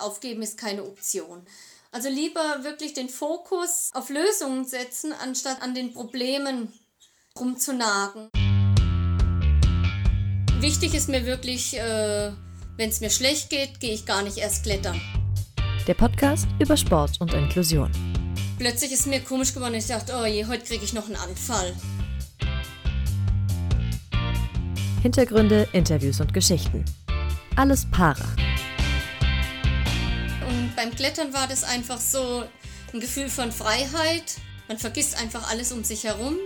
Aufgeben ist keine Option. Also lieber wirklich den Fokus auf Lösungen setzen, anstatt an den Problemen rumzunagen. Wichtig ist mir wirklich, äh, wenn es mir schlecht geht, gehe ich gar nicht erst klettern. Der Podcast über Sport und Inklusion. Plötzlich ist mir komisch geworden. Ich dachte, oh je, heute kriege ich noch einen Anfall. Hintergründe, Interviews und Geschichten. Alles Para. Beim Klettern war das einfach so ein Gefühl von Freiheit. Man vergisst einfach alles um sich herum.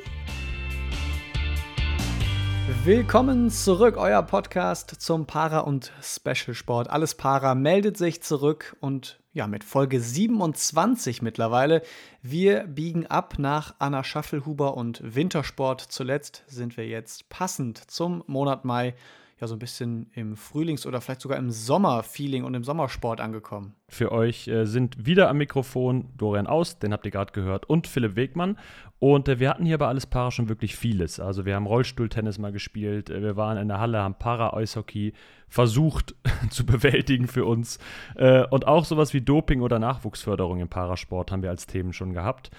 Willkommen zurück, euer Podcast zum Para- und Special-Sport. Alles Para meldet sich zurück und ja, mit Folge 27 mittlerweile. Wir biegen ab nach Anna Schaffelhuber und Wintersport. Zuletzt sind wir jetzt passend zum Monat Mai ja so ein bisschen im Frühlings- oder vielleicht sogar im Sommerfeeling und im Sommersport angekommen. Für euch äh, sind wieder am Mikrofon Dorian Aus, den habt ihr gerade gehört, und Philipp Wegmann. Und äh, wir hatten hier bei Alles Para schon wirklich vieles. Also wir haben Rollstuhltennis mal gespielt, äh, wir waren in der Halle, haben Para-Eishockey versucht zu bewältigen für uns. Äh, und auch sowas wie Doping oder Nachwuchsförderung im Parasport haben wir als Themen schon gehabt.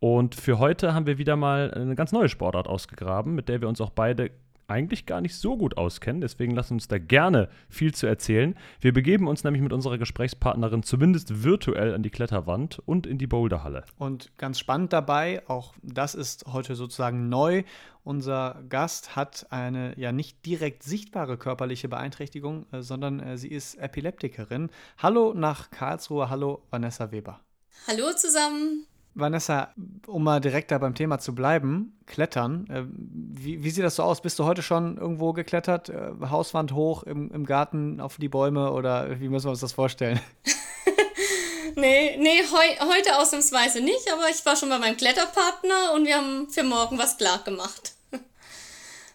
Und für heute haben wir wieder mal eine ganz neue Sportart ausgegraben, mit der wir uns auch beide eigentlich gar nicht so gut auskennen. Deswegen lassen uns da gerne viel zu erzählen. Wir begeben uns nämlich mit unserer Gesprächspartnerin zumindest virtuell an die Kletterwand und in die Boulderhalle. Und ganz spannend dabei, auch das ist heute sozusagen neu. Unser Gast hat eine ja nicht direkt sichtbare körperliche Beeinträchtigung, äh, sondern äh, sie ist Epileptikerin. Hallo nach Karlsruhe, hallo Vanessa Weber. Hallo zusammen. Vanessa, um mal direkt da beim Thema zu bleiben, Klettern. Äh, wie, wie, sieht das so aus? Bist du heute schon irgendwo geklettert? Äh, Hauswand hoch im, im Garten auf die Bäume oder wie müssen wir uns das vorstellen? nee, nee, heu, heute ausnahmsweise nicht, aber ich war schon bei meinem Kletterpartner und wir haben für morgen was klar gemacht.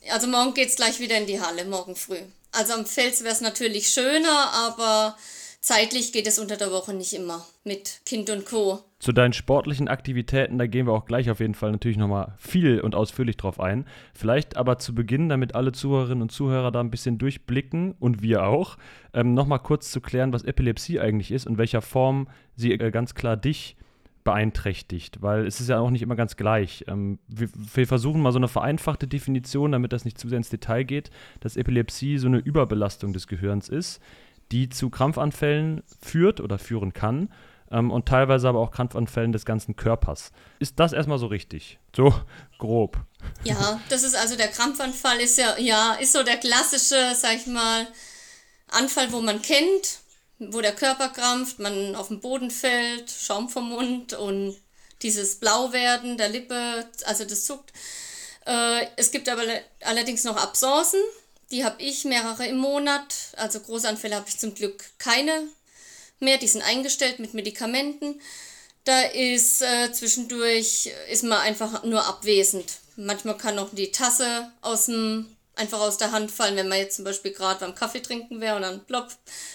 Also morgen geht es gleich wieder in die Halle, morgen früh. Also am Fels wäre es natürlich schöner, aber zeitlich geht es unter der Woche nicht immer mit Kind und Co. Zu deinen sportlichen Aktivitäten, da gehen wir auch gleich auf jeden Fall natürlich nochmal viel und ausführlich drauf ein. Vielleicht aber zu Beginn, damit alle Zuhörerinnen und Zuhörer da ein bisschen durchblicken und wir auch, ähm, nochmal kurz zu klären, was Epilepsie eigentlich ist und welcher Form sie äh, ganz klar dich beeinträchtigt, weil es ist ja auch nicht immer ganz gleich. Ähm, wir, wir, versuchen mal so eine vereinfachte Definition, damit das nicht zu sehr ins Detail geht, dass Epilepsie so eine Überbelastung des Gehirns ist, die zu Krampfanfällen führt oder führen kann ähm, und teilweise aber auch Krampfanfällen des ganzen Körpers. Ist das erstmal so richtig? So grob. Ja, das ist also der Krampfanfall ist ja, ja, ist so der klassische, sag ich mal, Anfall, wo man kennt, wo der Körper krampft, man auf den Boden fällt, Schaum vom Mund und dieses Blauwerden der Lippe, also das zuckt. Äh, es gibt aber allerdings noch Absenzen, die habe ich mehrere im Monat. Also Großanfälle habe ich zum Glück keine mehr. Die sind eingestellt mit Medikamenten. Da ist äh, zwischendurch ist man einfach nur abwesend. Manchmal kann auch die Tasse aus dem, einfach aus der Hand fallen, wenn man jetzt zum Beispiel gerade beim Kaffee trinken wäre und dann plopp.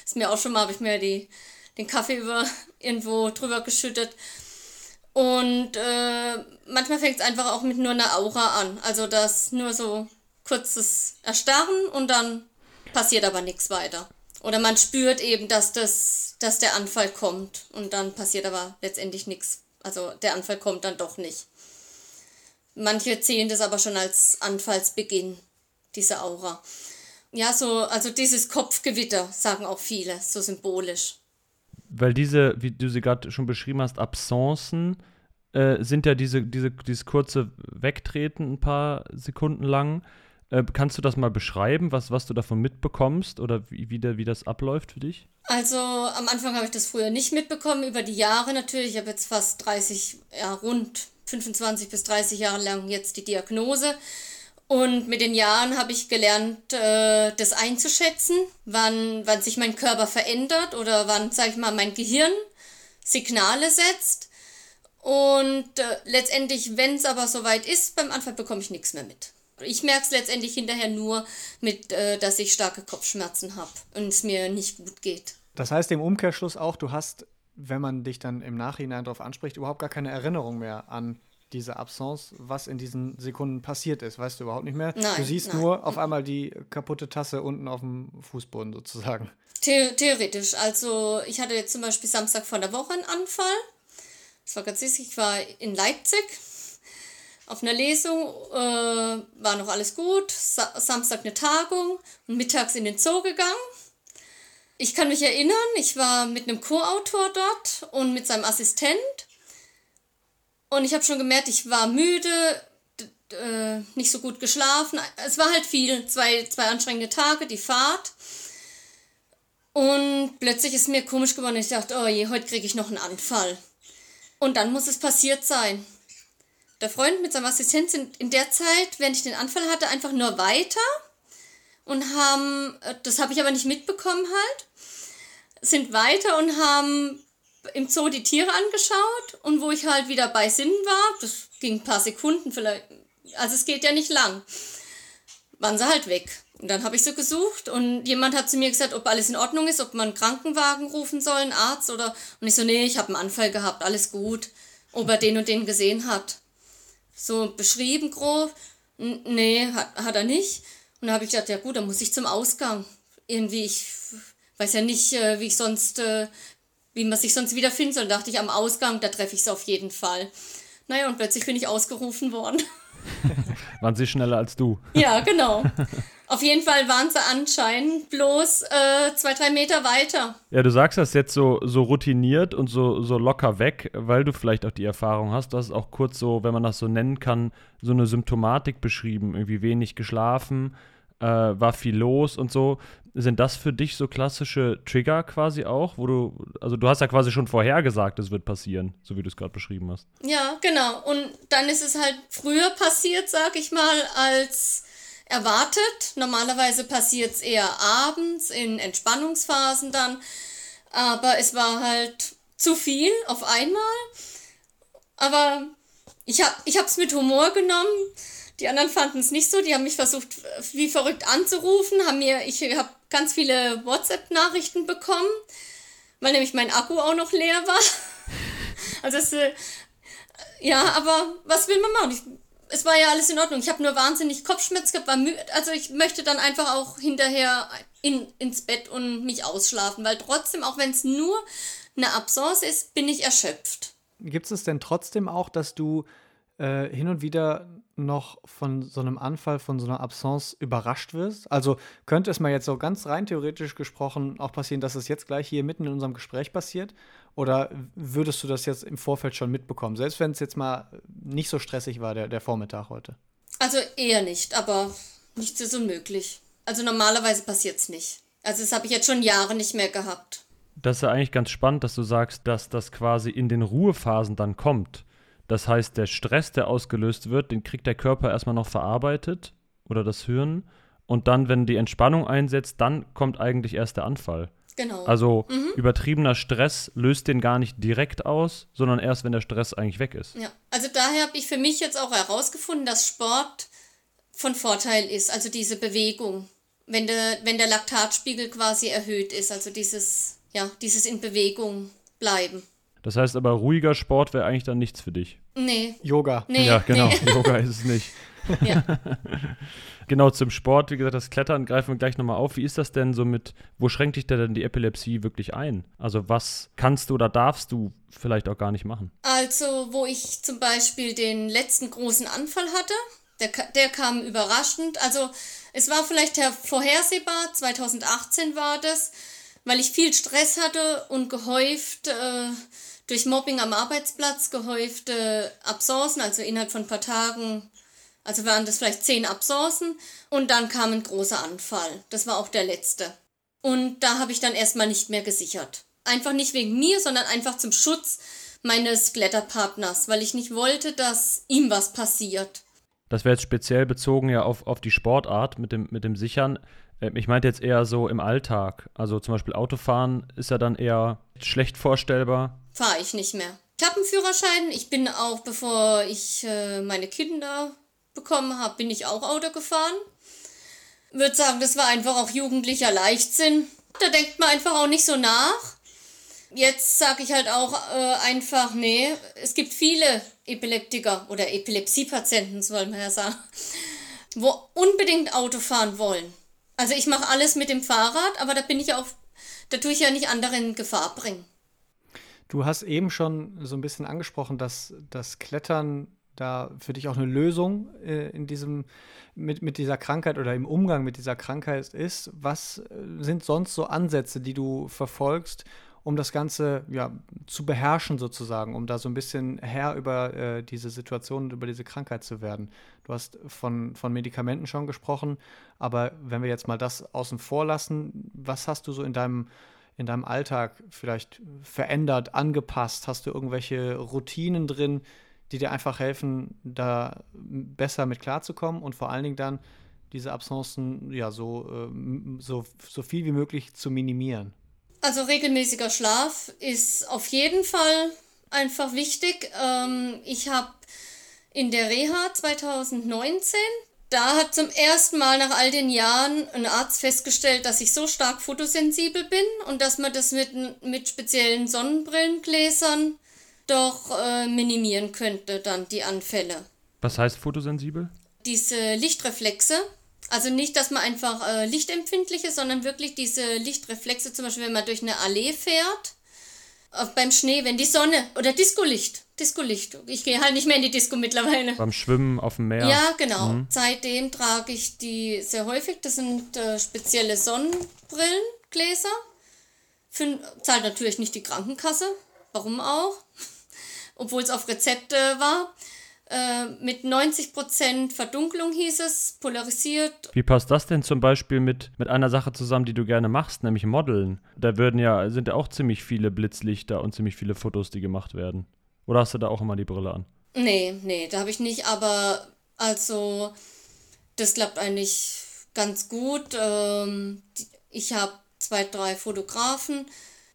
Ist mir auch schon mal, habe ich mir die, den Kaffee über irgendwo drüber geschüttet. Und äh, manchmal fängt es einfach auch mit nur einer Aura an. Also das nur so kurzes Erstarren und dann passiert aber nichts weiter. Oder man spürt eben, dass, das, dass der Anfall kommt und dann passiert aber letztendlich nichts. Also der Anfall kommt dann doch nicht. Manche zählen das aber schon als Anfallsbeginn, diese Aura. Ja, so, also dieses Kopfgewitter, sagen auch viele, so symbolisch. Weil diese, wie du sie gerade schon beschrieben hast, Absenzen äh, sind ja diese, diese, dieses kurze Wegtreten ein paar Sekunden lang. Äh, kannst du das mal beschreiben, was, was du davon mitbekommst oder wie, wie, der, wie das abläuft für dich? Also am Anfang habe ich das früher nicht mitbekommen, über die Jahre natürlich. Ich habe jetzt fast 30, ja rund 25 bis 30 Jahre lang jetzt die Diagnose. Und mit den Jahren habe ich gelernt, äh, das einzuschätzen, wann, wann sich mein Körper verändert oder wann, sage ich mal, mein Gehirn Signale setzt. Und äh, letztendlich, wenn es aber soweit ist, beim Anfang bekomme ich nichts mehr mit. Ich merke es letztendlich hinterher nur mit, äh, dass ich starke Kopfschmerzen habe und es mir nicht gut geht. Das heißt im Umkehrschluss auch, du hast, wenn man dich dann im Nachhinein darauf anspricht, überhaupt gar keine Erinnerung mehr an diese Absence, was in diesen Sekunden passiert ist. Weißt du überhaupt nicht mehr. Nein, du siehst nein. nur auf einmal die kaputte Tasse unten auf dem Fußboden sozusagen. The theoretisch. Also ich hatte jetzt zum Beispiel Samstag vor der Woche einen Anfall. Das war ganz witzig. Ich war in Leipzig auf einer Lesung, äh, war noch alles gut. Sa Samstag eine Tagung und mittags in den Zoo gegangen. Ich kann mich erinnern, ich war mit einem Co-Autor dort und mit seinem Assistent. Und ich habe schon gemerkt, ich war müde, äh, nicht so gut geschlafen. Es war halt viel, zwei, zwei anstrengende Tage, die Fahrt. Und plötzlich ist mir komisch geworden. Ich dachte, oh je, heute kriege ich noch einen Anfall. Und dann muss es passiert sein. Der Freund mit seinem Assistent sind in der Zeit, während ich den Anfall hatte, einfach nur weiter und haben, äh, das habe ich aber nicht mitbekommen halt, sind weiter und haben im Zoo die Tiere angeschaut und wo ich halt wieder bei Sinnen war, das ging ein paar Sekunden vielleicht, also es geht ja nicht lang, waren sie halt weg. Und dann habe ich sie gesucht und jemand hat zu mir gesagt, ob alles in Ordnung ist, ob man einen Krankenwagen rufen soll, einen Arzt oder. Und ich so, nee, ich habe einen Anfall gehabt, alles gut. Ob er den und den gesehen hat. So beschrieben grob. Nee, hat, hat er nicht. Und da habe ich gedacht, ja gut, dann muss ich zum Ausgang. Irgendwie, ich weiß ja nicht, äh, wie ich sonst, äh, wie man sich sonst wiederfinden soll. Da dachte ich, am Ausgang, da treffe ich es auf jeden Fall. Naja, und plötzlich bin ich ausgerufen worden. Waren sie schneller als du? Ja, genau. Auf jeden Fall waren sie anscheinend bloß äh, zwei, drei Meter weiter. Ja, du sagst das jetzt so, so routiniert und so, so locker weg, weil du vielleicht auch die Erfahrung hast. Du hast auch kurz so, wenn man das so nennen kann, so eine Symptomatik beschrieben. Irgendwie wenig geschlafen, äh, war viel los und so. Sind das für dich so klassische Trigger quasi auch, wo du, also du hast ja quasi schon vorhergesagt, es wird passieren, so wie du es gerade beschrieben hast. Ja, genau. Und dann ist es halt früher passiert, sag ich mal, als erwartet. Normalerweise passiert es eher abends in Entspannungsphasen dann. Aber es war halt zu viel auf einmal. Aber ich habe es mit Humor genommen. Die anderen fanden es nicht so. Die haben mich versucht, wie verrückt anzurufen. Haben mir, ich habe ganz viele WhatsApp-Nachrichten bekommen, weil nämlich mein Akku auch noch leer war. Also es, äh, ja, aber was will man machen? Ich, es war ja alles in Ordnung. Ich habe nur wahnsinnig Kopfschmerz gehabt, war müde. Also ich möchte dann einfach auch hinterher in, ins Bett und mich ausschlafen, weil trotzdem, auch wenn es nur eine Absence ist, bin ich erschöpft. Gibt es denn trotzdem auch, dass du äh, hin und wieder noch von so einem Anfall, von so einer Absence überrascht wirst? Also könnte es mal jetzt so ganz rein theoretisch gesprochen auch passieren, dass es jetzt gleich hier mitten in unserem Gespräch passiert? Oder würdest du das jetzt im Vorfeld schon mitbekommen, selbst wenn es jetzt mal nicht so stressig war, der, der Vormittag heute? Also eher nicht, aber nichts ist unmöglich. Also normalerweise passiert es nicht. Also das habe ich jetzt schon Jahre nicht mehr gehabt. Das ist ja eigentlich ganz spannend, dass du sagst, dass das quasi in den Ruhephasen dann kommt. Das heißt, der Stress, der ausgelöst wird, den kriegt der Körper erstmal noch verarbeitet oder das Hirn. Und dann, wenn die Entspannung einsetzt, dann kommt eigentlich erst der Anfall. Genau. Also übertriebener Stress löst den gar nicht direkt aus, sondern erst, wenn der Stress eigentlich weg ist. Ja, also daher habe ich für mich jetzt auch herausgefunden, dass Sport von Vorteil ist, also diese Bewegung, wenn der, wenn der Laktatspiegel quasi erhöht ist, also dieses, ja, dieses in Bewegung bleiben. Das heißt aber, ruhiger Sport wäre eigentlich dann nichts für dich. Nee, Yoga. nee, ja, genau. nee. Yoga ist es nicht. Ja. Genau, zum Sport, wie gesagt, das Klettern greifen wir gleich nochmal auf. Wie ist das denn so mit, wo schränkt dich denn die Epilepsie wirklich ein? Also was kannst du oder darfst du vielleicht auch gar nicht machen? Also, wo ich zum Beispiel den letzten großen Anfall hatte, der, der kam überraschend. Also, es war vielleicht ja vorhersehbar, 2018 war das, weil ich viel Stress hatte und gehäuft äh, durch Mobbing am Arbeitsplatz, gehäufte Absenzen, also innerhalb von ein paar Tagen, also waren das vielleicht zehn Absenzen und dann kam ein großer Anfall. Das war auch der letzte. Und da habe ich dann erstmal nicht mehr gesichert. Einfach nicht wegen mir, sondern einfach zum Schutz meines Kletterpartners, weil ich nicht wollte, dass ihm was passiert. Das wäre jetzt speziell bezogen ja auf, auf die Sportart mit dem, mit dem Sichern. Ähm, Ich meinte jetzt eher so im Alltag. Also zum Beispiel Autofahren ist ja dann eher schlecht vorstellbar. Fahre ich nicht mehr. Ich habe einen Führerschein. Ich bin auch, bevor ich äh, meine Kinder bekommen habe, bin ich auch Auto gefahren. Würde sagen, das war einfach auch jugendlicher Leichtsinn. Da denkt man einfach auch nicht so nach. Jetzt sage ich halt auch äh, einfach, nee, es gibt viele Epileptiker oder Epilepsiepatienten, soll man ja sagen, wo unbedingt Auto fahren wollen. Also ich mache alles mit dem Fahrrad, aber da bin ich auch, da tue ich ja nicht andere in Gefahr bringen. Du hast eben schon so ein bisschen angesprochen, dass das Klettern da für dich auch eine Lösung äh, in diesem, mit, mit dieser Krankheit oder im Umgang mit dieser Krankheit ist. Was äh, sind sonst so Ansätze, die du verfolgst, um das Ganze ja, zu beherrschen sozusagen, um da so ein bisschen Herr über äh, diese Situation und über diese Krankheit zu werden. Du hast von, von Medikamenten schon gesprochen, aber wenn wir jetzt mal das außen vor lassen, was hast du so in deinem, in deinem Alltag vielleicht verändert, angepasst? Hast du irgendwelche Routinen drin, die dir einfach helfen, da besser mit klarzukommen und vor allen Dingen dann diese Absencen ja so, äh, so, so viel wie möglich zu minimieren? Also regelmäßiger Schlaf ist auf jeden Fall einfach wichtig. Ähm, ich habe in der Reha 2019, da hat zum ersten Mal nach all den Jahren ein Arzt festgestellt, dass ich so stark fotosensibel bin und dass man das mit, mit speziellen Sonnenbrillengläsern doch äh, minimieren könnte, dann die Anfälle. Was heißt fotosensibel? Diese Lichtreflexe, also nicht, dass man einfach äh, lichtempfindlich ist, sondern wirklich diese Lichtreflexe, zum Beispiel wenn man durch eine Allee fährt, äh, beim Schnee, wenn die Sonne oder Discolicht, Discolicht. Ich gehe halt nicht mehr in die Disco mittlerweile. Beim Schwimmen auf dem Meer. Ja, genau. Mhm. Seitdem trage ich die sehr häufig. Das sind äh, spezielle Sonnenbrillengläser. Für, zahlt natürlich nicht die Krankenkasse. Warum auch? Obwohl es auf Rezepte war. Äh, mit 90% Verdunklung hieß es, polarisiert. Wie passt das denn zum Beispiel mit, mit einer Sache zusammen, die du gerne machst, nämlich Modeln? Da würden ja, sind ja auch ziemlich viele Blitzlichter und ziemlich viele Fotos, die gemacht werden. Oder hast du da auch immer die Brille an? Nee, nee, da habe ich nicht, aber also das klappt eigentlich ganz gut. Ähm, ich habe zwei, drei Fotografen,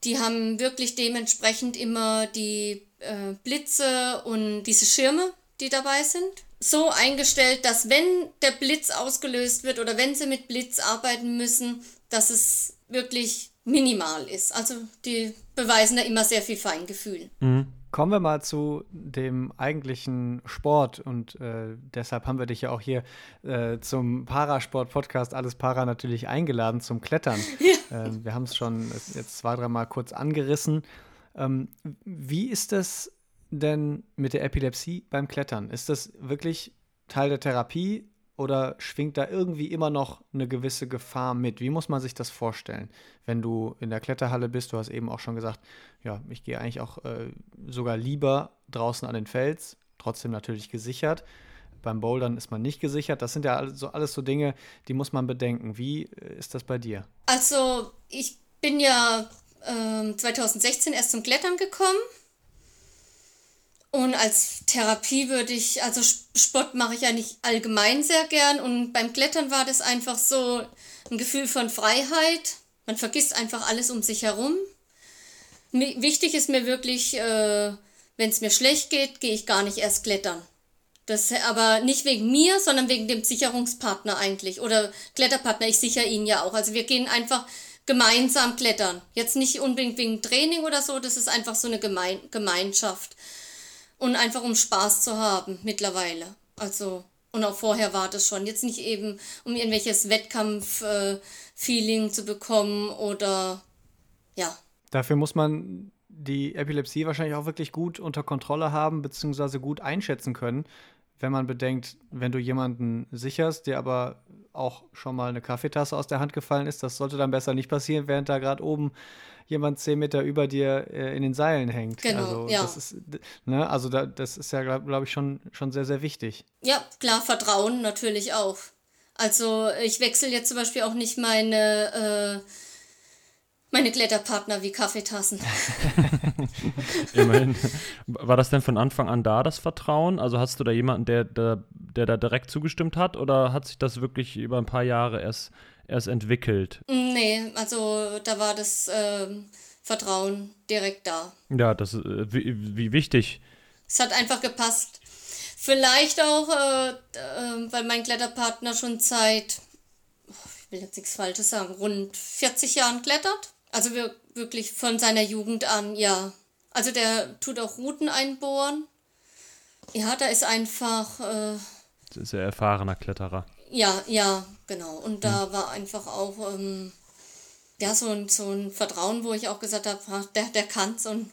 die haben wirklich dementsprechend immer die äh, Blitze und diese Schirme die dabei sind, so eingestellt, dass wenn der Blitz ausgelöst wird oder wenn sie mit Blitz arbeiten müssen, dass es wirklich minimal ist. Also die beweisen da immer sehr viel Feingefühl. Mhm. Kommen wir mal zu dem eigentlichen Sport und äh, deshalb haben wir dich ja auch hier äh, zum Parasport-Podcast Alles Para natürlich eingeladen zum Klettern. Ja. Äh, wir haben es schon jetzt zwei, dreimal kurz angerissen. Ähm, wie ist das denn mit der Epilepsie beim Klettern? Ist das wirklich Teil der Therapie oder schwingt da irgendwie immer noch eine gewisse Gefahr mit? Wie muss man sich das vorstellen, wenn du in der Kletterhalle bist? Du hast eben auch schon gesagt, ja, ich gehe eigentlich auch äh, sogar lieber draußen an den Fels, trotzdem natürlich gesichert. Beim Bouldern ist man nicht gesichert. Das sind ja alles so, alles so Dinge, die muss man bedenken. Wie äh, ist das bei dir? Also, ich bin ja äh, 2016 erst zum Klettern gekommen und als Therapie würde ich, also Sport mache ich ja nicht allgemein sehr gern und beim Klettern war das einfach so ein Gefühl von Freiheit. Man vergisst einfach alles um sich herum. Wichtig ist mir wirklich, äh, wenn es mir schlecht geht, gehe ich gar nicht erst klettern. Das aber nicht wegen mir, sondern wegen dem Sicherungspartner eigentlich. Oder Kletterpartner, ich sichere ihn ja auch. Also wir gehen einfach gemeinsam klettern. Jetzt nicht unbedingt wegen Training oder so, das ist einfach so eine Gemein Gemeinschaft und einfach um Spaß zu haben mittlerweile. Also, und auch vorher war das schon. Jetzt nicht eben, um irgendwelches Wettkampf-Feeling zu bekommen oder ja. Dafür muss man die Epilepsie wahrscheinlich auch wirklich gut unter Kontrolle haben, beziehungsweise gut einschätzen können, wenn man bedenkt, wenn du jemanden sicherst, der aber auch schon mal eine Kaffeetasse aus der Hand gefallen ist, das sollte dann besser nicht passieren, während da gerade oben jemand zehn Meter über dir äh, in den Seilen hängt. Genau, also, ja. Das ist, ne, also da, das ist ja, glaube glaub ich, schon, schon sehr, sehr wichtig. Ja, klar, Vertrauen natürlich auch. Also ich wechsle jetzt zum Beispiel auch nicht meine, äh, meine Kletterpartner wie Kaffeetassen. Immerhin. War das denn von Anfang an da, das Vertrauen? Also hast du da jemanden, der, der, der da direkt zugestimmt hat oder hat sich das wirklich über ein paar Jahre erst erst entwickelt? Nee, also da war das äh, Vertrauen direkt da. Ja, das äh, wie, wie, wichtig. Es hat einfach gepasst. Vielleicht auch, äh, äh weil mein Kletterpartner schon seit, ich will jetzt nichts Falsches sagen, rund 40 Jahren klettert. Also wir wirklich von seiner Jugend an, ja. Also der tut auch Routen einbohren. Ja, da ist einfach. Äh, das ist erfahrener Kletterer. Ja, ja, genau. Und da hm. war einfach auch ähm, ja, so, ein, so ein Vertrauen, wo ich auch gesagt habe, der, der kann's. Und,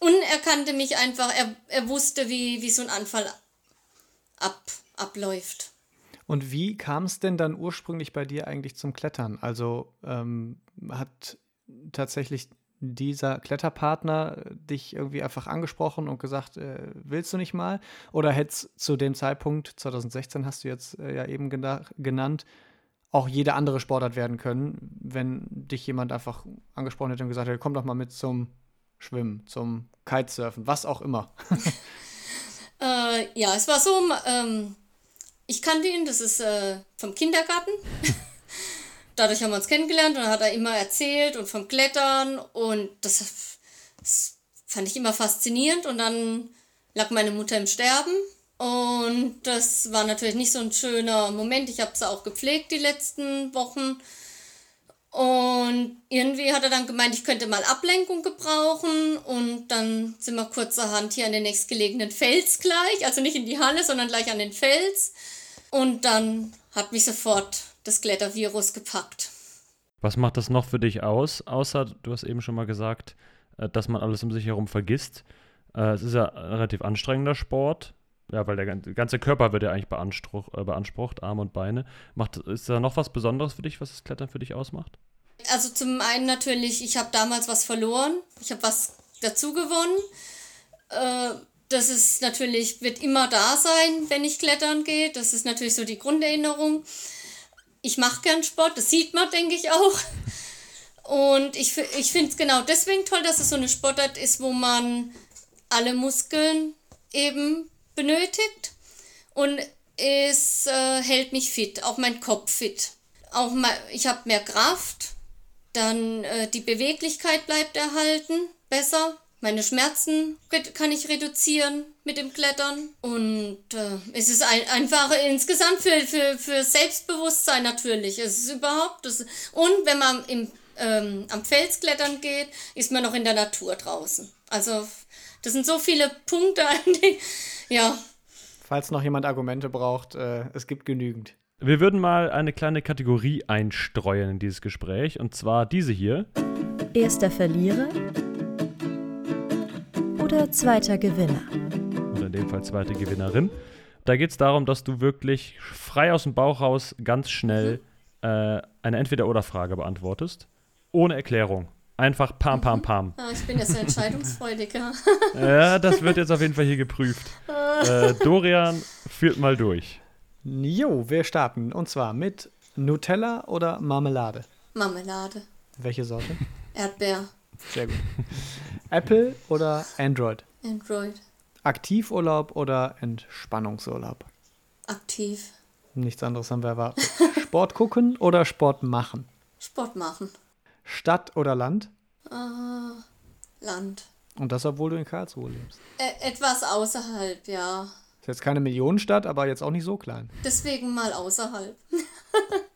und er kannte mich einfach, er, er wusste, wie, wie so ein Anfall ab, abläuft. Und wie kam es denn dann ursprünglich bei dir eigentlich zum Klettern? Also ähm, hat tatsächlich dieser Kletterpartner dich irgendwie einfach angesprochen und gesagt, äh, willst du nicht mal? Oder hätte es zu dem Zeitpunkt, 2016 hast du jetzt äh, ja eben genannt, auch jede andere Sportart werden können, wenn dich jemand einfach angesprochen hätte und gesagt hätte, komm doch mal mit zum Schwimmen, zum Kitesurfen, was auch immer. äh, ja, es war so, ähm, ich kannte ihn, das ist äh, vom Kindergarten. Dadurch haben wir uns kennengelernt und dann hat er immer erzählt und vom Klettern und das, das fand ich immer faszinierend und dann lag meine Mutter im Sterben und das war natürlich nicht so ein schöner Moment. Ich habe sie auch gepflegt die letzten Wochen. Und irgendwie hat er dann gemeint, ich könnte mal Ablenkung gebrauchen. Und dann sind wir kurzerhand hier an den nächstgelegenen Fels gleich. Also nicht in die Halle, sondern gleich an den Fels. Und dann hat mich sofort das Klettervirus gepackt. Was macht das noch für dich aus? Außer, du hast eben schon mal gesagt, äh, dass man alles um sich herum vergisst. Äh, es ist ja ein relativ anstrengender Sport. Ja, weil der ganze Körper wird ja eigentlich beansprucht, äh, beansprucht Arme und Beine. Macht, ist da noch was Besonderes für dich, was das Klettern für dich ausmacht? Also zum einen natürlich, ich habe damals was verloren. Ich habe was dazu gewonnen. Das ist natürlich, wird immer da sein, wenn ich klettern gehe. Das ist natürlich so die Grunderinnerung. Ich mache gern Sport, das sieht man, denke ich auch. Und ich, ich finde es genau deswegen toll, dass es so eine Sportart ist, wo man alle Muskeln eben benötigt. Und es äh, hält mich fit, auch mein Kopf fit. Auch mal, ich habe mehr Kraft, dann äh, die Beweglichkeit bleibt erhalten, besser. Meine Schmerzen kann ich reduzieren mit dem Klettern. Und äh, es ist ein, einfach insgesamt für, für, für Selbstbewusstsein natürlich. Es ist überhaupt. Das, und wenn man im, ähm, am Fels klettern geht, ist man noch in der Natur draußen. Also, das sind so viele Punkte, ja. Falls noch jemand Argumente braucht, äh, es gibt genügend. Wir würden mal eine kleine Kategorie einstreuen in dieses Gespräch. Und zwar diese hier. Erster Verlierer oder zweiter Gewinner? In dem Fall zweite Gewinnerin. Da geht es darum, dass du wirklich frei aus dem Bauch raus ganz schnell mhm. äh, eine Entweder-Oder-Frage beantwortest. Ohne Erklärung. Einfach pam, pam, mhm. pam. Ah, ich bin jetzt so entscheidungsfreudiger. ja, das wird jetzt auf jeden Fall hier geprüft. äh, Dorian führt mal durch. Jo, wir starten. Und zwar mit Nutella oder Marmelade? Marmelade. Welche Sorte? Erdbeer. Sehr gut. Apple oder Android? Android. Aktivurlaub oder Entspannungsurlaub? Aktiv. Nichts anderes haben wir erwartet. Sport gucken oder Sport machen? Sport machen. Stadt oder Land? Uh, Land. Und das, obwohl du in Karlsruhe lebst? Ä etwas außerhalb, ja. Ist jetzt keine Millionenstadt, aber jetzt auch nicht so klein. Deswegen mal außerhalb.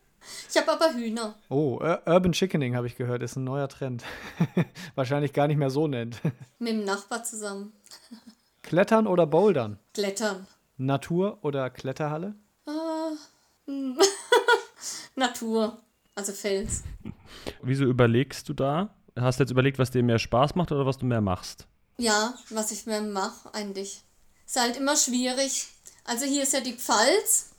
Ich habe aber Hühner. Oh, Urban Chickening habe ich gehört, ist ein neuer Trend. Wahrscheinlich gar nicht mehr so nennt. Mit dem Nachbar zusammen. Klettern oder Bouldern? Klettern. Natur oder Kletterhalle? Uh, Natur, also Fels. Wieso überlegst du da? Hast du jetzt überlegt, was dir mehr Spaß macht oder was du mehr machst? Ja, was ich mehr mache eigentlich. Ist halt immer schwierig. Also hier ist ja die Pfalz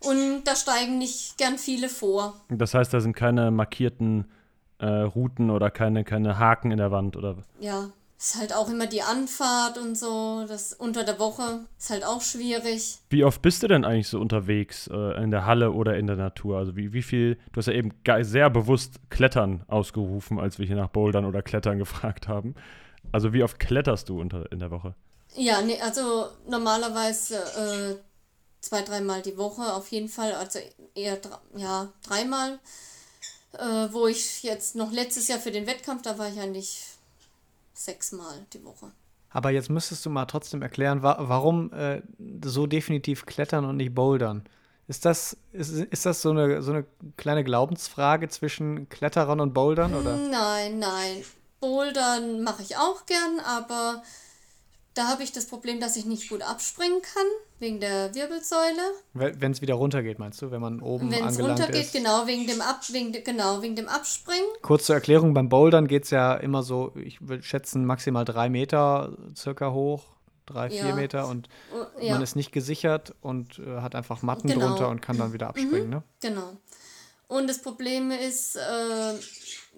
und da steigen nicht gern viele vor. Das heißt, da sind keine markierten äh, Routen oder keine, keine Haken in der Wand, oder? Ja, ist halt auch immer die Anfahrt und so. Das unter der Woche ist halt auch schwierig. Wie oft bist du denn eigentlich so unterwegs äh, in der Halle oder in der Natur? Also wie, wie viel, du hast ja eben sehr bewusst Klettern ausgerufen, als wir hier nach Bouldern oder Klettern gefragt haben. Also wie oft kletterst du unter, in der Woche? Ja, nee, also normalerweise äh, zwei, dreimal die Woche auf jeden Fall, also eher ja, dreimal. Äh, wo ich jetzt noch letztes Jahr für den Wettkampf, da war ich eigentlich sechsmal die Woche. Aber jetzt müsstest du mal trotzdem erklären, wa warum äh, so definitiv klettern und nicht bouldern. Ist das, ist, ist das so, eine, so eine kleine Glaubensfrage zwischen Kletterern und Bouldern? Oder? Nein, nein. Bouldern mache ich auch gern, aber da habe ich das Problem, dass ich nicht gut abspringen kann, wegen der Wirbelsäule. Wenn es wieder runtergeht, meinst du, wenn man oben Wenn es angelangt runtergeht, ist? genau, wegen dem Ab, wegen, genau, wegen dem Abspringen. Kurz zur Erklärung, beim Bouldern geht es ja immer so, ich würde schätzen, maximal drei Meter circa hoch, drei, vier Ja. Meter und Oh, Ja, man ist nicht gesichert und äh, hat einfach Matten Genau. drunter und kann dann wieder abspringen, ne? genau. Und das Problem ist, äh,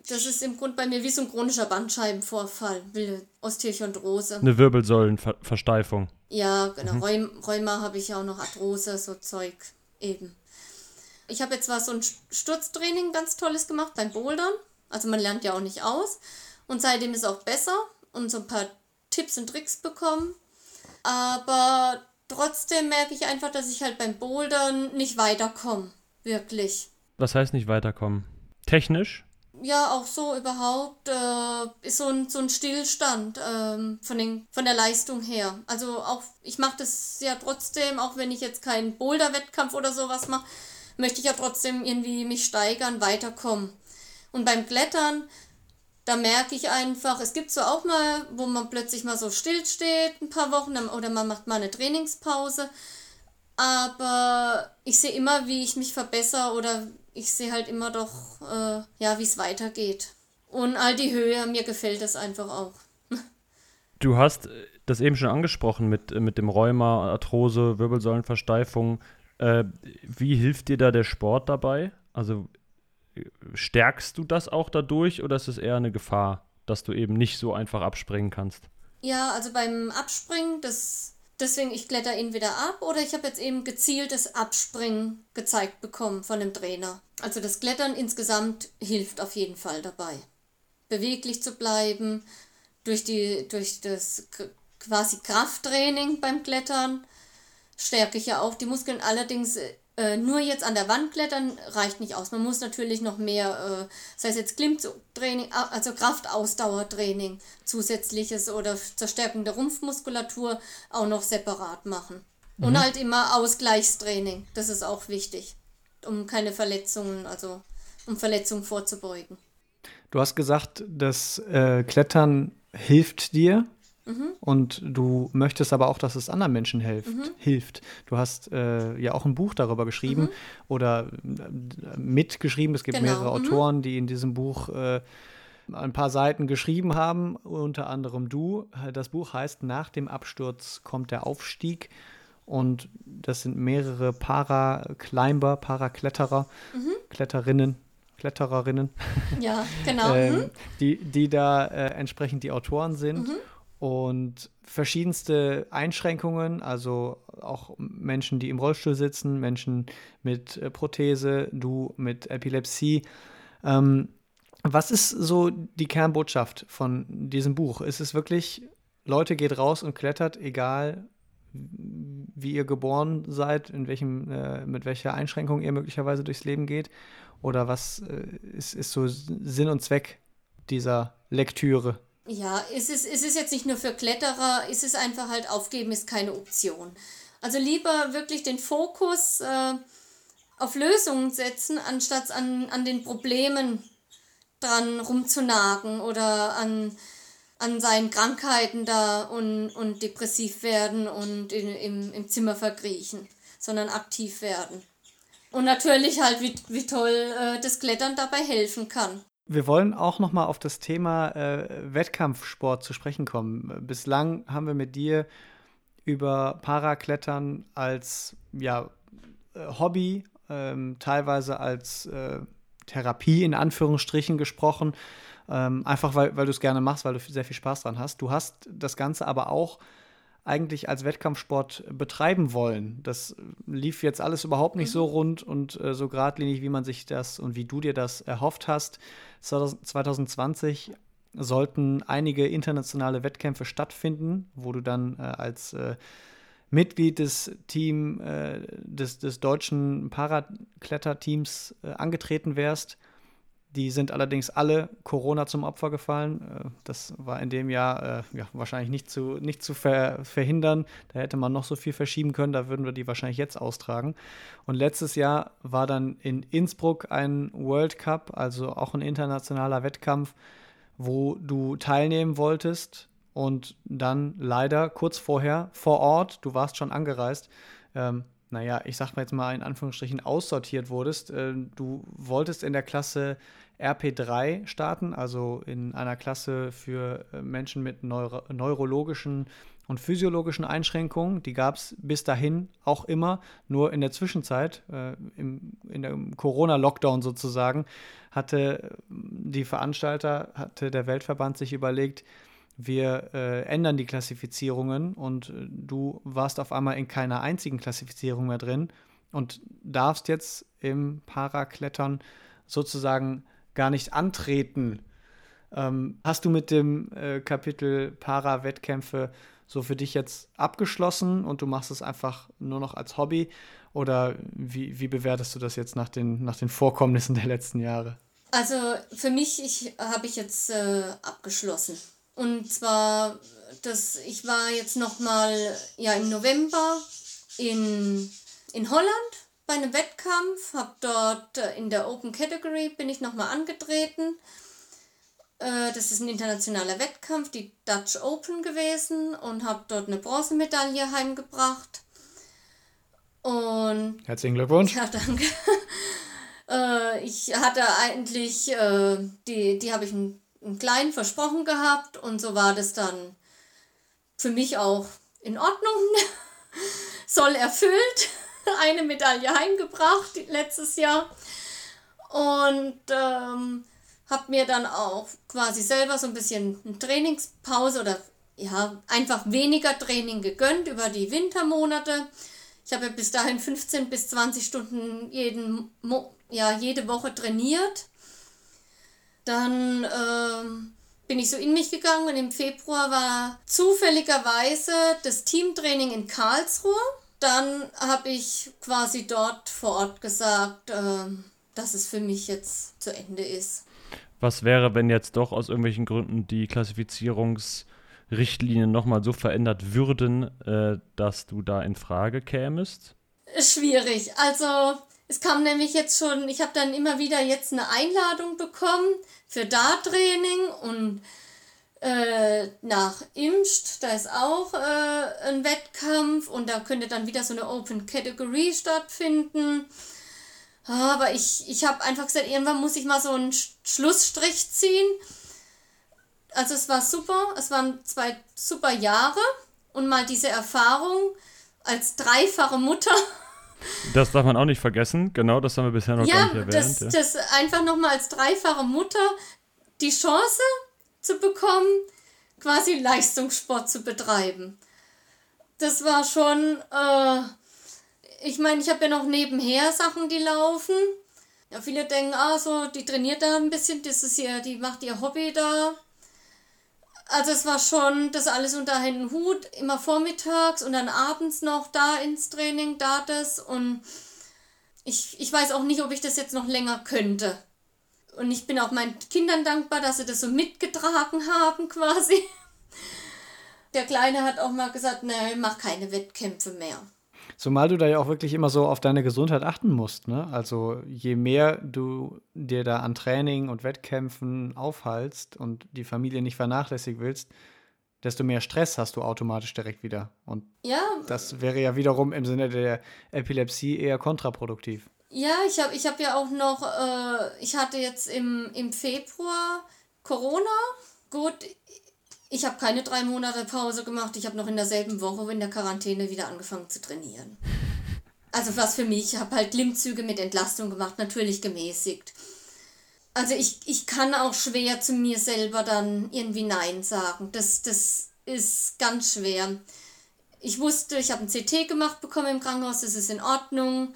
das ist im Grunde bei mir wie so ein chronischer Bandscheibenvorfall, will Osteochondrose. Eine Wirbelsäulenversteifung. Ja, genau. Rheum, Rheuma habe ich auch noch, Arthrose, so Zeug eben. Ich habe jetzt zwar so ein Sturztraining ganz tolles gemacht beim Bouldern. Also man lernt ja auch nicht aus. Und seitdem ist auch besser und so ein paar Tipps und Tricks bekommen. Aber trotzdem merke ich einfach, dass ich halt beim Bouldern nicht weiterkomme. Wirklich. Was heißt nicht weiterkommen? Technisch? Ja, auch so überhaupt äh, ist so ein, so ein Stillstand ähm, von, den, von der Leistung her. Also auch, ich mache das ja trotzdem, auch wenn ich jetzt keinen Boulder-Wettkampf oder sowas mache, möchte ich ja trotzdem irgendwie mich steigern, weiterkommen. Und beim Klettern, da merke ich einfach, es gibt so auch mal, wo man plötzlich mal so still steht, ein paar Wochen, oder man macht mal eine Trainingspause. Aber ich sehe immer, wie ich mich verbessere oder ich sehe halt immer doch, äh, ja, wie es weitergeht. Und all die Höhe, mir gefällt das einfach auch. Du hast äh, das eben schon angesprochen mit, äh, mit dem Rheuma, Arthrose, Wirbelsäulenversteifung. Äh, wie hilft dir da der Sport dabei? Also äh, stärkst du das auch dadurch oder ist es eher eine Gefahr, dass du eben nicht so einfach abspringen kannst? Ja, also beim Abspringen, das, deswegen, ich kletter entweder ab oder ich habe jetzt eben gezieltes Abspringen gezeigt bekommen von dem Trainer. Also das Klettern insgesamt hilft auf jeden Fall dabei. Beweglich zu bleiben, durch, die, durch das quasi Krafttraining beim Klettern stärke ich ja auch die Muskeln. Allerdings äh, nur jetzt an der Wand klettern reicht nicht aus. Man muss natürlich noch mehr, äh, sei es jetzt Klimmzugtraining, also Kraftausdauertraining, zusätzliches oder zur Stärkung der Rumpfmuskulatur auch noch separat machen. Und halt immer Ausgleichstraining, das ist auch wichtig, um keine Verletzungen, also um Verletzungen vorzubeugen. Du hast gesagt, das äh, Klettern hilft dir und du möchtest aber auch, dass es anderen Menschen hilft. hilft. Du hast äh, ja auch ein Buch darüber geschrieben oder äh, mitgeschrieben. Es gibt Genau, mehrere mhm. Autoren, die in diesem Buch äh, ein paar Seiten geschrieben haben, unter anderem du. Das Buch heißt Nach dem Absturz kommt der Aufstieg. Und das sind mehrere Para-Climber, Para-Kletterer, Kletterinnen, Klettererinnen Ja, genau. mhm. ähm, die, die da äh, entsprechend die Autoren sind. Und verschiedenste Einschränkungen, also auch Menschen, die im Rollstuhl sitzen, Menschen mit äh, Prothese, du mit Epilepsie. Ähm, was ist so die Kernbotschaft von diesem Buch? Ist es wirklich, Leute, geht raus und klettert, egal wie ihr geboren seid, in welchem, äh, mit welcher Einschränkung ihr möglicherweise durchs Leben geht? Oder was äh, ist, ist so Sinn und Zweck dieser Lektüre? Ja, es ist, es jetzt nicht nur für Kletterer, es ist einfach halt aufgeben ist keine Option. Also lieber wirklich den Fokus äh, auf Lösungen setzen, anstatt an, an den Problemen dran rumzunagen oder an, an seinen Krankheiten da und, und depressiv werden und in, im, im Zimmer verkriechen, sondern aktiv werden. Und natürlich halt, wie, wie toll äh, das Klettern dabei helfen kann. Wir wollen auch noch mal auf das Thema äh, Wettkampfsport zu sprechen kommen. Bislang haben wir mit dir über Paraklettern als ja, äh, Hobby, ähm, teilweise als äh, Therapie in Anführungsstrichen gesprochen. Ähm, einfach weil, weil du es gerne machst, weil du sehr viel Spaß dran hast. Du hast das Ganze aber auch eigentlich als Wettkampfsport betreiben wollen. Das lief jetzt alles überhaupt nicht so rund und äh, so geradlinig, wie man sich das und wie du dir das erhofft hast. 2020 sollten einige internationale Wettkämpfe stattfinden, wo du dann äh, als äh, Mitglied des Team äh, des, des deutschen Parakletterteams äh, angetreten wärst. Die sind allerdings alle Corona zum Opfer gefallen. Äh, Das war in dem Jahr äh, ja, wahrscheinlich nicht zu, nicht zu ver verhindern. Da hätte man noch so viel verschieben können. Da würden wir die wahrscheinlich jetzt austragen. Und letztes Jahr war dann in Innsbruck ein World Cup, also auch ein internationaler Wettkampf, wo du teilnehmen wolltest und dann leider kurz vorher vor Ort, du warst schon angereist, ähm, naja, ich sag mal jetzt mal in Anführungsstrichen aussortiert wurdest. Äh, du wolltest in der Klasse RP3 starten, also in einer Klasse für äh, Menschen mit neuro neurologischen und physiologischen Einschränkungen. Die gab es bis dahin auch immer, nur in der Zwischenzeit, äh, im, in der Corona-Lockdown sozusagen, hatte die Veranstalter, hatte der Weltverband sich überlegt, wir äh, ändern die Klassifizierungen und äh, du warst auf einmal in keiner einzigen Klassifizierung mehr drin und darfst jetzt im Paraklettern sozusagen gar nicht antreten. Ähm, hast du mit dem äh, Kapitel Para-Wettkämpfe so für dich jetzt abgeschlossen und du machst es einfach nur noch als Hobby? Oder wie, wie bewertest du das jetzt nach den, nach den Vorkommnissen der letzten Jahre? Also für mich ich, habe ich jetzt äh, abgeschlossen. Und zwar, das, ich war jetzt nochmal ja, im November in, in Holland bei einem Wettkampf, habe dort äh, in der Open Category bin ich nochmal angetreten. Äh, das ist ein internationaler Wettkampf, die Dutch Open gewesen und habe dort eine Bronzemedaille heimgebracht. Und Herzlichen Glückwunsch. Ja, danke. äh, ich hatte eigentlich, die, die habe ich ein einen kleinen versprochen gehabt und so war das dann für mich auch in Ordnung. Soll erfüllt. Eine Medaille heimgebracht letztes Jahr. Und ähm, habe mir dann auch quasi selber so ein bisschen eine Trainingspause oder ja, einfach weniger Training gegönnt über die Wintermonate. Ich habe ja bis dahin 15 bis 20 Stunden jeden, ja, jede Woche trainiert. Dann ähm, bin ich so in mich gegangen und im Februar war zufälligerweise das Teamtraining in Karlsruhe. Dann habe ich quasi dort vor Ort gesagt, äh, dass es für mich jetzt zu Ende ist. Was wäre, wenn jetzt doch aus irgendwelchen Gründen die Klassifizierungsrichtlinien nochmal so verändert würden, äh, dass du da in Frage kämest? Schwierig. Also es kam nämlich jetzt schon, ich habe dann immer wieder jetzt eine Einladung bekommen für Darttraining und äh, nach Imst, da ist auch äh, ein Wettkampf und da könnte dann wieder so eine Open Category stattfinden. Aber ich, ich habe einfach gesagt, irgendwann muss ich mal so einen Schlussstrich ziehen. Also es war super, es waren zwei super Jahre und mal diese Erfahrung als dreifache Mutter Das darf man auch nicht vergessen. Genau, das haben wir bisher noch ja, gar nicht erwähnt. Das, ja, das einfach nochmal als dreifache Mutter die Chance zu bekommen, quasi Leistungssport zu betreiben. Das war schon, äh, ich meine, ich habe ja noch nebenher Sachen, die laufen. Ja, viele denken, ah, so, die trainiert da ein bisschen, das ist ihr, die macht ihr Hobby da. Also es war schon das alles unter einen Hut, immer vormittags und dann abends noch da ins Training, da das und ich, ich weiß auch nicht, ob ich das jetzt noch länger könnte. Und ich bin auch meinen Kindern dankbar, dass sie das so mitgetragen haben quasi. Der Kleine hat auch mal gesagt, nee, mach keine Wettkämpfe mehr. Zumal du da ja auch wirklich immer so auf deine Gesundheit achten musst. Ne? Also je mehr du dir da an Training und Wettkämpfen aufhalst und die Familie nicht vernachlässigen willst, desto mehr Stress hast du automatisch direkt wieder. Und ja. das wäre ja wiederum im Sinne der Epilepsie eher kontraproduktiv. Ja, ich habe ich hab ja auch noch, äh, ich hatte jetzt im, im Februar Corona. Gut, ich habe keine drei Monate Pause gemacht. Ich habe noch in derselben Woche in der Quarantäne wieder angefangen zu trainieren. Also was für mich, ich habe halt Klimmzüge mit Entlastung gemacht, natürlich gemäßigt. Also ich, ich kann auch schwer zu mir selber dann irgendwie Nein sagen. Das, das ist ganz schwer. Ich wusste, ich habe ein CT gemacht bekommen im Krankenhaus, das ist in Ordnung.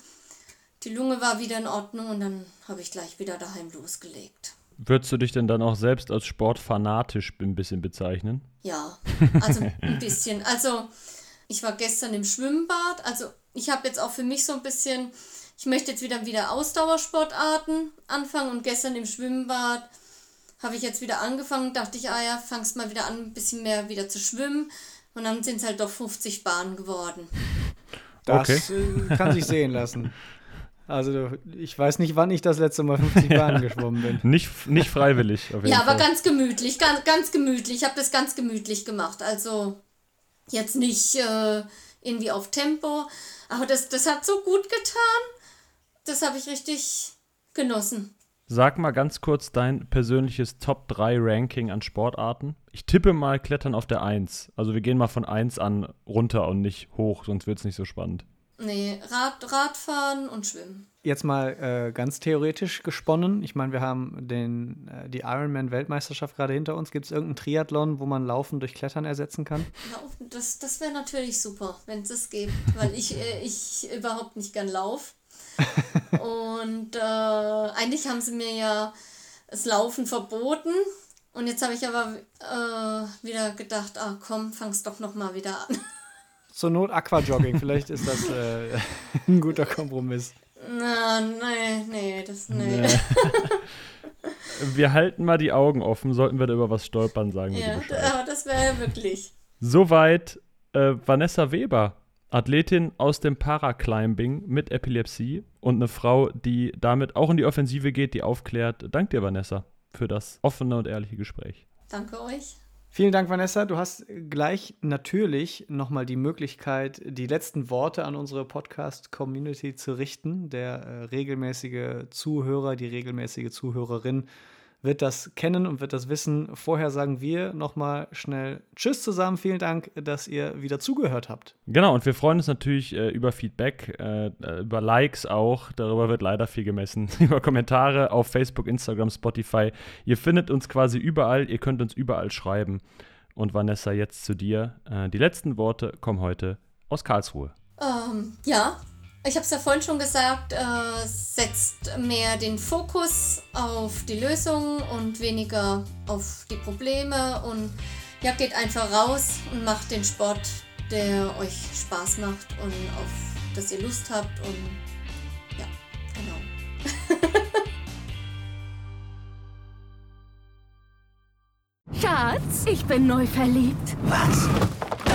Die Lunge war wieder in Ordnung und dann habe ich gleich wieder daheim losgelegt. Würdest du dich denn dann auch selbst als sportfanatisch ein bisschen bezeichnen? Ja, also ein bisschen. Also ich war gestern im Schwimmbad. Also ich habe jetzt auch für mich so ein bisschen, ich möchte jetzt wieder wieder Ausdauersportarten anfangen und gestern im Schwimmbad habe ich jetzt wieder angefangen, dachte ich, ah ja, fangst mal wieder an, ein bisschen mehr wieder zu schwimmen. Und dann sind es halt doch 50 Bahnen geworden. Das okay. Äh, kann sich sehen lassen. Also ich weiß nicht, wann ich das letzte Mal 50 Bahnen geschwommen bin. Nicht, nicht freiwillig. Auf jeden ja, Fall. aber ganz gemütlich, ganz, ganz gemütlich. Ich habe das ganz gemütlich gemacht. Also jetzt nicht äh, irgendwie auf Tempo. Aber das, das hat so gut getan. Das habe ich richtig genossen. Sag mal ganz kurz dein persönliches Top 3 Ranking an Sportarten. Ich tippe mal Klettern auf der 1. Also wir gehen mal von 1 an runter und nicht hoch, sonst wird es nicht so spannend. Nee, Rad, Radfahren und Schwimmen. Jetzt mal äh, ganz theoretisch gesponnen. Ich meine, wir haben den, äh, die Ironman-Weltmeisterschaft gerade hinter uns. Gibt es irgendeinen Triathlon, wo man Laufen durch Klettern ersetzen kann? Laufen, das, das wäre natürlich super, wenn es das gibt, weil ich, äh, ich überhaupt nicht gern laufe. und äh, eigentlich haben sie mir ja das Laufen verboten. Und jetzt habe ich aber äh, wieder gedacht, ah komm, fang's doch noch mal wieder an. Zur Not Aquajogging, vielleicht ist das äh, ein guter Kompromiss. Na, nee, nee, das, nee. nee. wir halten mal die Augen offen, sollten wir da über was stolpern, sagen ja, wir aber das wäre ja wirklich. Soweit äh, Vanessa Weber, Athletin aus dem Paraclimbing mit Epilepsie und eine Frau, die damit auch in die Offensive geht, die aufklärt. Dank dir, Vanessa, für das offene und ehrliche Gespräch. Danke euch. Vielen Dank, Vanessa. Du hast gleich natürlich nochmal die Möglichkeit, die letzten Worte an unsere Podcast-Community zu richten. Der äh, regelmäßige Zuhörer, die regelmäßige Zuhörerin wird das kennen und wird das wissen. Vorher sagen wir nochmal schnell Tschüss zusammen. Vielen Dank, dass ihr wieder zugehört habt. Genau, und wir freuen uns natürlich äh, über Feedback, äh, über Likes auch. Darüber wird leider viel gemessen. über Kommentare auf Facebook, Instagram, Spotify. Ihr findet uns quasi überall. Ihr könnt uns überall schreiben. Und Vanessa, jetzt zu dir. Äh, die letzten Worte kommen heute aus Karlsruhe. Ähm, ja, ich habe es ja vorhin schon gesagt, äh, setzt mehr den Fokus auf die Lösung und weniger auf die Probleme und ja, geht einfach raus und macht den Sport, der euch Spaß macht und auf das ihr Lust habt und ja, genau. Schatz, ich bin neu verliebt. Was?